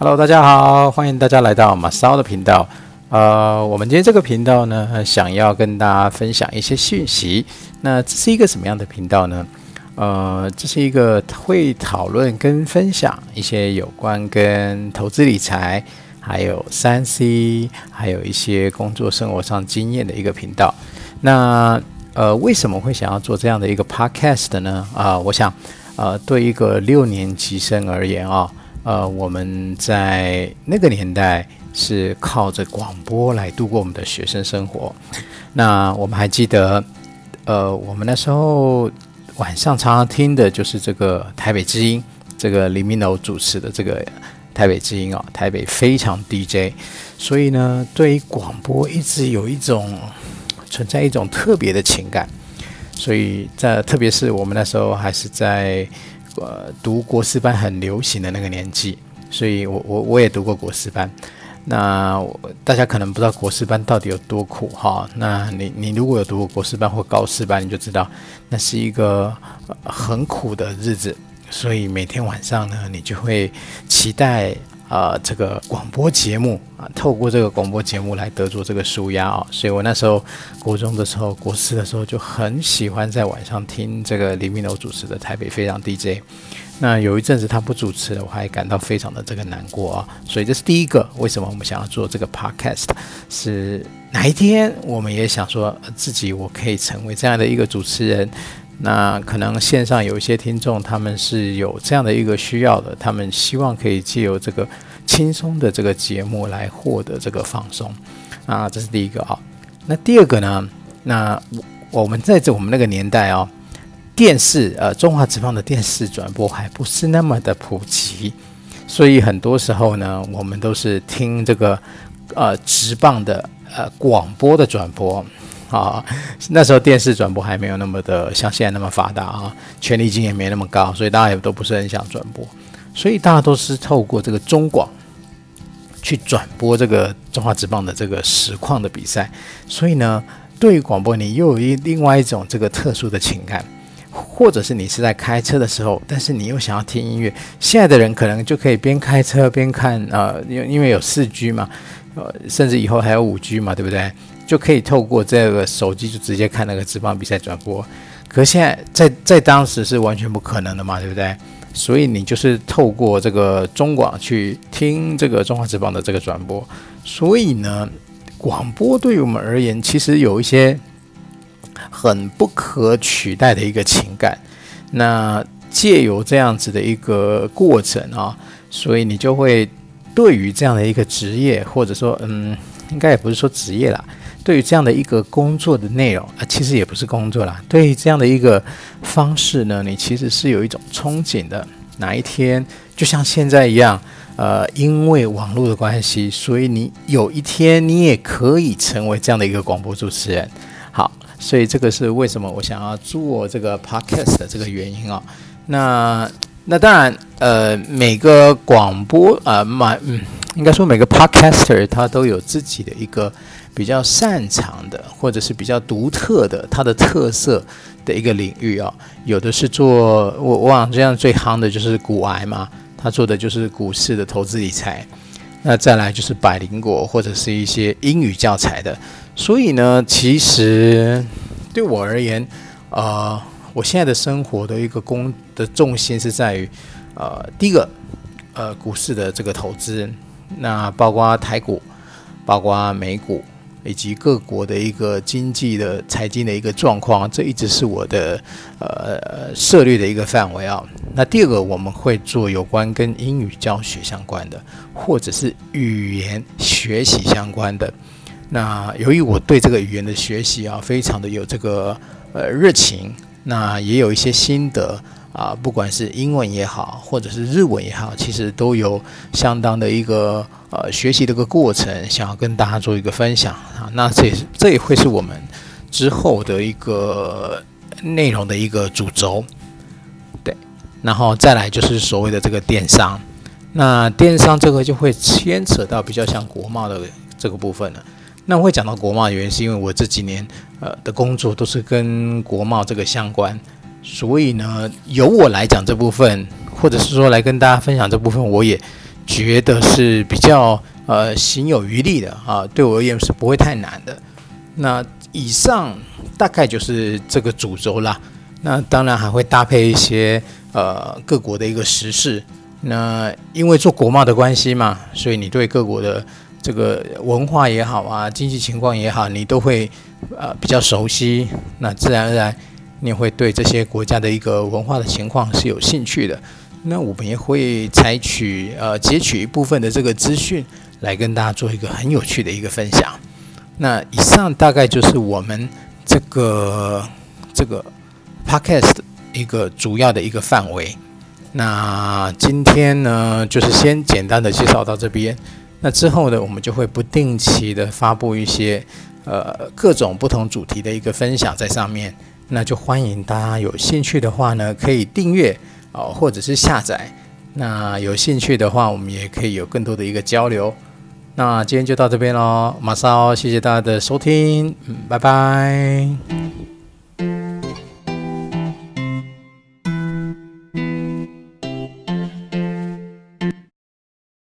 Hello，大家好，欢迎大家来到马骚的频道。呃，我们今天这个频道呢，想要跟大家分享一些讯息。那这是一个什么样的频道呢？呃，这是一个会讨论跟分享一些有关跟投资理财，还有三 C，还有一些工作生活上经验的一个频道。那呃，为什么会想要做这样的一个 Podcast 呢？啊，我想，呃，对一个六年级生而言啊。呃，我们在那个年代是靠着广播来度过我们的学生生活。那我们还记得，呃，我们那时候晚上常常听的就是这个台北之音，这个李明楼主持的这个台北之音啊，台北非常 DJ。所以呢，对于广播一直有一种存在一种特别的情感。所以在特别是我们那时候还是在。呃，读国师班很流行的那个年纪，所以我我我也读过国师班。那大家可能不知道国师班到底有多苦哈。那你你如果有读过国师班或高师班，你就知道那是一个很苦的日子。所以每天晚上呢，你就会期待。啊，这个广播节目啊，透过这个广播节目来得做这个舒压啊，所以我那时候国中的时候，国四的时候就很喜欢在晚上听这个李明楼主持的台北飞扬 DJ。那有一阵子他不主持了，我还感到非常的这个难过啊。所以这是第一个，为什么我们想要做这个 podcast？是哪一天我们也想说自己我可以成为这样的一个主持人？那可能线上有一些听众，他们是有这样的一个需要的，他们希望可以借由这个轻松的这个节目来获得这个放松啊，这是第一个啊。那第二个呢？那我我们在这我们那个年代哦，电视呃中华职棒的电视转播还不是那么的普及，所以很多时候呢，我们都是听这个呃职棒的呃广播的转播。啊，那时候电视转播还没有那么的像现在那么发达啊，权利金也没那么高，所以大家也都不是很想转播，所以大家都是透过这个中广去转播这个中华职棒的这个实况的比赛。所以呢，对于广播，你又有一另外一种这个特殊的情感，或者是你是在开车的时候，但是你又想要听音乐。现在的人可能就可以边开车边看啊，因因为有四 G 嘛，呃，甚至以后还有五 G 嘛，对不对？就可以透过这个手机就直接看那个职棒比赛转播，可现在在在当时是完全不可能的嘛，对不对？所以你就是透过这个中广去听这个中华职棒的这个转播，所以呢，广播对于我们而言其实有一些很不可取代的一个情感。那借由这样子的一个过程啊，所以你就会对于这样的一个职业，或者说嗯，应该也不是说职业啦。对于这样的一个工作的内容啊，其实也不是工作啦。对于这样的一个方式呢，你其实是有一种憧憬的。哪一天就像现在一样，呃，因为网络的关系，所以你有一天你也可以成为这样的一个广播主持人。好，所以这个是为什么我想要做这个 podcast 的这个原因啊。那那当然，呃，每个广播啊，买嗯，应该说每个 podcaster 他都有自己的一个。比较擅长的，或者是比较独特的，它的特色的一个领域啊，有的是做我我往这样最夯的就是股癌嘛，他做的就是股市的投资理财，那再来就是百灵果或者是一些英语教材的，所以呢，其实对我而言，呃，我现在的生活的一个工的重心是在于，呃，第一个，呃，股市的这个投资，那包括台股，包括美股。以及各国的一个经济的财经的一个状况，这一直是我的呃涉猎的一个范围啊。那第二个，我们会做有关跟英语教学相关的，或者是语言学习相关的。那由于我对这个语言的学习啊，非常的有这个呃热情，那也有一些心得。啊，不管是英文也好，或者是日文也好，其实都有相当的一个呃学习的一个过程，想要跟大家做一个分享啊。那这也是这也会是我们之后的一个内容的一个主轴，对。然后再来就是所谓的这个电商，那电商这个就会牵扯到比较像国贸的这个部分了。那我会讲到国贸的原因，是因为我这几年呃的工作都是跟国贸这个相关。所以呢，由我来讲这部分，或者是说来跟大家分享这部分，我也觉得是比较呃行有余力的啊，对我而言是不会太难的。那以上大概就是这个主轴啦。那当然还会搭配一些呃各国的一个时事。那因为做国贸的关系嘛，所以你对各国的这个文化也好啊，经济情况也好，你都会呃比较熟悉。那自然而然，你会对这些国家的一个文化的情况是有兴趣的。那我们也会采取呃截取一部分的这个资讯来跟大家做一个很有趣的一个分享。那以上大概就是我们这个这个 podcast 一个主要的一个范围。那今天呢，就是先简单的介绍到这边。那之后呢，我们就会不定期的发布一些呃各种不同主题的一个分享在上面。那就欢迎大家有兴趣的话呢，可以订阅哦，或者是下载。那有兴趣的话，我们也可以有更多的一个交流。那今天就到这边喽，马上谢谢大家的收听，嗯，拜拜。